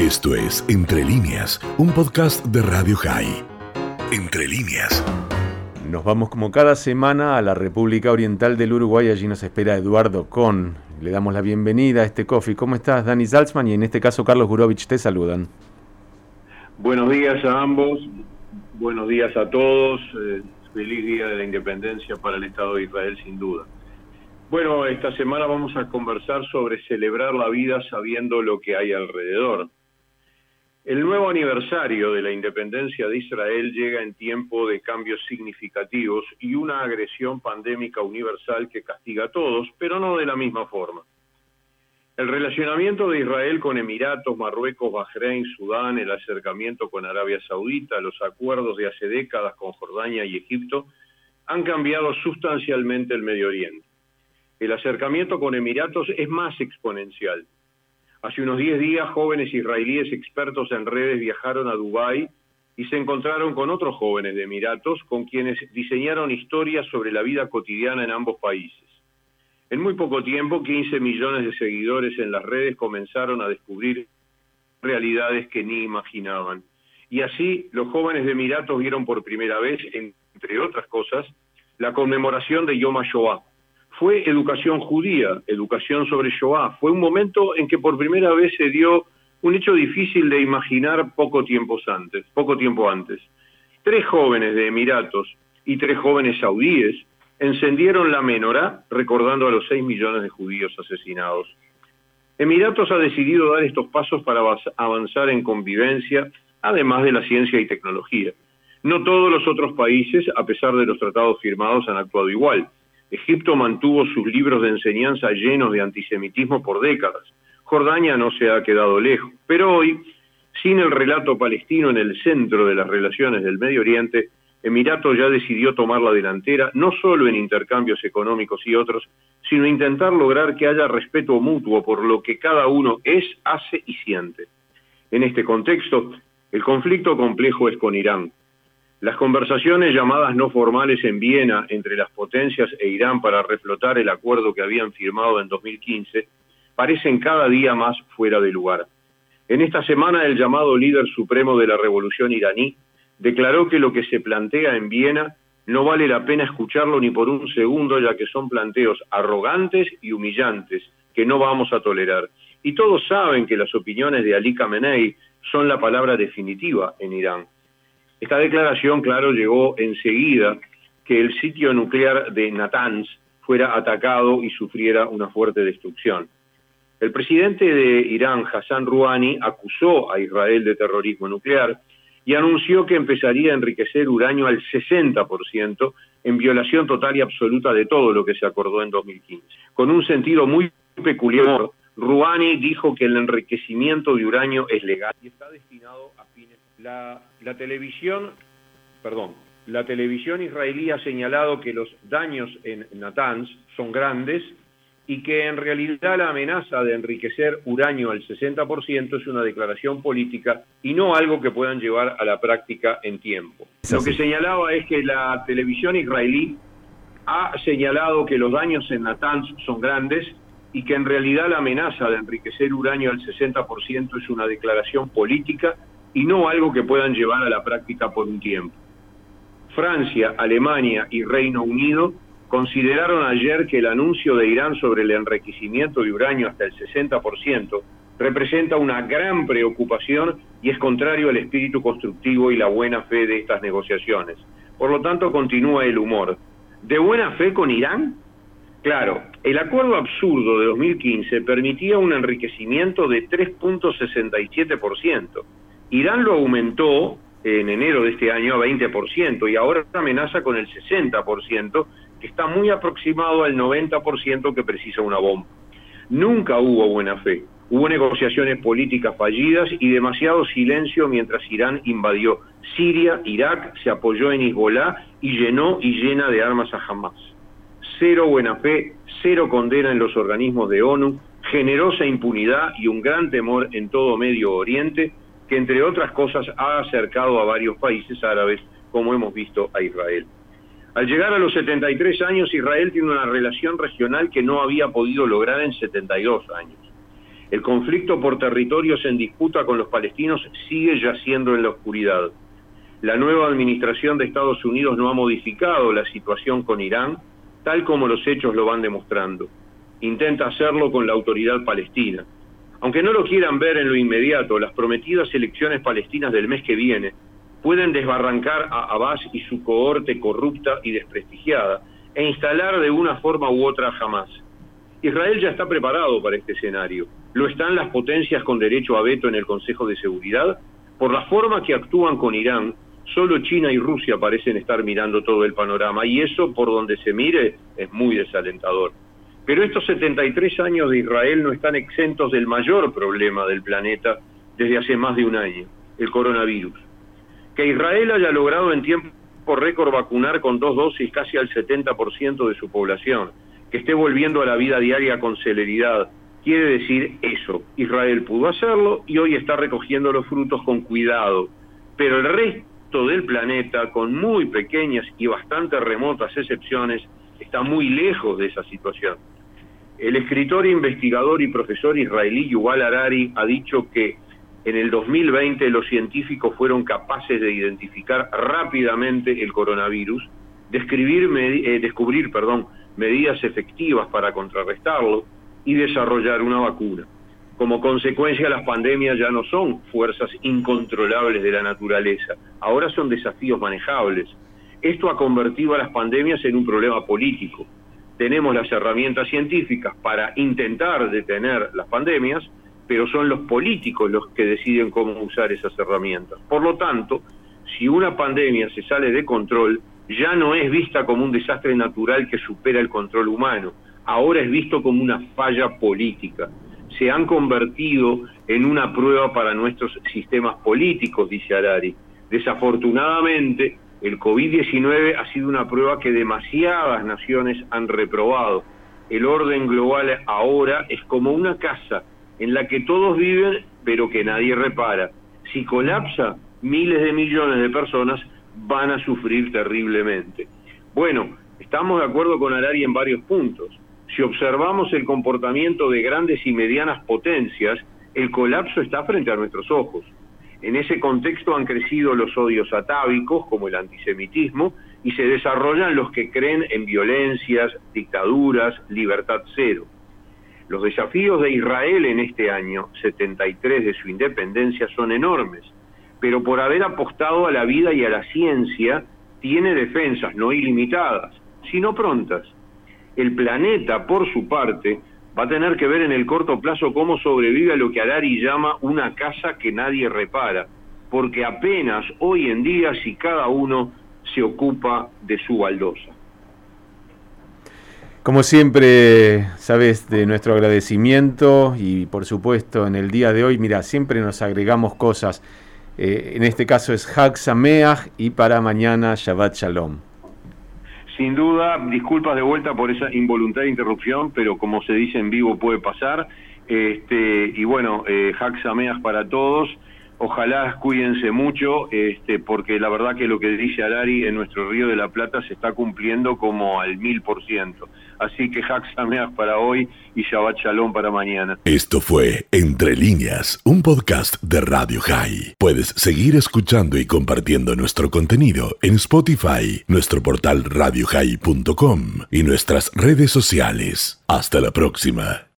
Esto es Entre líneas, un podcast de Radio High. Entre líneas. Nos vamos como cada semana a la República Oriental del Uruguay. Allí nos espera Eduardo Con. Le damos la bienvenida a este coffee. ¿Cómo estás, Dani Salzman? Y en este caso, Carlos Gurovich, te saludan. Buenos días a ambos. Buenos días a todos. Eh, feliz Día de la Independencia para el Estado de Israel, sin duda. Bueno, esta semana vamos a conversar sobre celebrar la vida sabiendo lo que hay alrededor. El nuevo aniversario de la independencia de Israel llega en tiempo de cambios significativos y una agresión pandémica universal que castiga a todos, pero no de la misma forma. El relacionamiento de Israel con Emiratos, Marruecos, Bahrein, Sudán, el acercamiento con Arabia Saudita, los acuerdos de hace décadas con Jordania y Egipto han cambiado sustancialmente el Medio Oriente. El acercamiento con Emiratos es más exponencial. Hace unos 10 días, jóvenes israelíes expertos en redes viajaron a Dubái y se encontraron con otros jóvenes de Emiratos con quienes diseñaron historias sobre la vida cotidiana en ambos países. En muy poco tiempo, 15 millones de seguidores en las redes comenzaron a descubrir realidades que ni imaginaban. Y así, los jóvenes de Emiratos vieron por primera vez, entre otras cosas, la conmemoración de Yom HaShoah, fue educación judía, educación sobre Shoah. Fue un momento en que por primera vez se dio un hecho difícil de imaginar poco tiempo antes, poco tiempo antes. Tres jóvenes de Emiratos y tres jóvenes saudíes encendieron la menorá recordando a los seis millones de judíos asesinados. Emiratos ha decidido dar estos pasos para avanzar en convivencia, además de la ciencia y tecnología. No todos los otros países, a pesar de los tratados firmados, han actuado igual. Egipto mantuvo sus libros de enseñanza llenos de antisemitismo por décadas. Jordania no se ha quedado lejos. Pero hoy, sin el relato palestino en el centro de las relaciones del Medio Oriente, Emirato ya decidió tomar la delantera, no solo en intercambios económicos y otros, sino intentar lograr que haya respeto mutuo por lo que cada uno es, hace y siente. En este contexto, el conflicto complejo es con Irán. Las conversaciones llamadas no formales en Viena entre las potencias e Irán para reflotar el acuerdo que habían firmado en 2015 parecen cada día más fuera de lugar. En esta semana el llamado líder supremo de la revolución iraní declaró que lo que se plantea en Viena no vale la pena escucharlo ni por un segundo ya que son planteos arrogantes y humillantes que no vamos a tolerar. Y todos saben que las opiniones de Ali Khamenei son la palabra definitiva en Irán. Esta declaración, claro, llegó enseguida que el sitio nuclear de Natanz fuera atacado y sufriera una fuerte destrucción. El presidente de Irán, Hassan Rouhani, acusó a Israel de terrorismo nuclear y anunció que empezaría a enriquecer uranio al 60%, en violación total y absoluta de todo lo que se acordó en 2015. Con un sentido muy peculiar, Rouhani dijo que el enriquecimiento de uranio es legal y está destinado a fines la, televisión, perdón, la televisión israelí ha señalado que los daños en Natanz son grandes y que en realidad la amenaza de enriquecer uranio al 60% es una declaración política y no algo que puedan llevar a la práctica en tiempo. Lo que señalaba es que la televisión israelí ha señalado que los daños en Natanz son grandes y que en realidad la amenaza de enriquecer uranio al 60% es una declaración política y no algo que puedan llevar a la práctica por un tiempo. Francia, Alemania y Reino Unido consideraron ayer que el anuncio de Irán sobre el enriquecimiento de uranio hasta el 60% representa una gran preocupación y es contrario al espíritu constructivo y la buena fe de estas negociaciones. Por lo tanto, continúa el humor. ¿De buena fe con Irán? Claro, el acuerdo absurdo de 2015 permitía un enriquecimiento de 3.67%. Irán lo aumentó en enero de este año a 20% y ahora amenaza con el 60%, que está muy aproximado al 90% que precisa una bomba. Nunca hubo buena fe. Hubo negociaciones políticas fallidas y demasiado silencio mientras Irán invadió Siria, Irak, se apoyó en Hezbollah y llenó y llena de armas a Hamas. Cero buena fe, cero condena en los organismos de ONU, generosa impunidad y un gran temor en todo Medio Oriente que entre otras cosas ha acercado a varios países árabes, como hemos visto a Israel. Al llegar a los 73 años, Israel tiene una relación regional que no había podido lograr en 72 años. El conflicto por territorios en disputa con los palestinos sigue yaciendo en la oscuridad. La nueva administración de Estados Unidos no ha modificado la situación con Irán, tal como los hechos lo van demostrando. Intenta hacerlo con la autoridad palestina. Aunque no lo quieran ver en lo inmediato, las prometidas elecciones palestinas del mes que viene pueden desbarrancar a Abbas y su cohorte corrupta y desprestigiada e instalar de una forma u otra jamás. Israel ya está preparado para este escenario. Lo están las potencias con derecho a veto en el Consejo de Seguridad. Por la forma que actúan con Irán, solo China y Rusia parecen estar mirando todo el panorama y eso, por donde se mire, es muy desalentador. Pero estos 73 años de Israel no están exentos del mayor problema del planeta desde hace más de un año, el coronavirus. Que Israel haya logrado en tiempo récord vacunar con dos dosis casi al 70% de su población, que esté volviendo a la vida diaria con celeridad, quiere decir eso. Israel pudo hacerlo y hoy está recogiendo los frutos con cuidado. Pero el resto del planeta, con muy pequeñas y bastante remotas excepciones, está muy lejos de esa situación. El escritor, investigador y profesor israelí Yuval Harari ha dicho que en el 2020 los científicos fueron capaces de identificar rápidamente el coronavirus, describir, eh, descubrir perdón, medidas efectivas para contrarrestarlo y desarrollar una vacuna. Como consecuencia, las pandemias ya no son fuerzas incontrolables de la naturaleza, ahora son desafíos manejables. Esto ha convertido a las pandemias en un problema político. Tenemos las herramientas científicas para intentar detener las pandemias, pero son los políticos los que deciden cómo usar esas herramientas. Por lo tanto, si una pandemia se sale de control, ya no es vista como un desastre natural que supera el control humano, ahora es visto como una falla política. Se han convertido en una prueba para nuestros sistemas políticos, dice Arari. Desafortunadamente, el COVID-19 ha sido una prueba que demasiadas naciones han reprobado. El orden global ahora es como una casa en la que todos viven pero que nadie repara. Si colapsa, miles de millones de personas van a sufrir terriblemente. Bueno, estamos de acuerdo con Arari en varios puntos. Si observamos el comportamiento de grandes y medianas potencias, el colapso está frente a nuestros ojos. En ese contexto han crecido los odios atávicos, como el antisemitismo, y se desarrollan los que creen en violencias, dictaduras, libertad cero. Los desafíos de Israel en este año 73 de su independencia son enormes, pero por haber apostado a la vida y a la ciencia, tiene defensas no ilimitadas, sino prontas. El planeta, por su parte, va a tener que ver en el corto plazo cómo sobrevive a lo que Arari llama una casa que nadie repara, porque apenas hoy en día si cada uno se ocupa de su baldosa. Como siempre, sabes de nuestro agradecimiento y por supuesto en el día de hoy, mira, siempre nos agregamos cosas. Eh, en este caso es Hag Sameach y para mañana Shabbat Shalom. Sin duda, disculpas de vuelta por esa involuntaria interrupción, pero como se dice en vivo puede pasar. Este, y bueno, eh, Sameach para todos. Ojalá cuídense mucho, este, porque la verdad que lo que dice Alari en nuestro Río de la Plata se está cumpliendo como al mil por ciento. Así que Hak para hoy y Shabbat Shalom para mañana. Esto fue Entre Líneas, un podcast de Radio High. Puedes seguir escuchando y compartiendo nuestro contenido en Spotify, nuestro portal radiohigh.com y nuestras redes sociales. Hasta la próxima.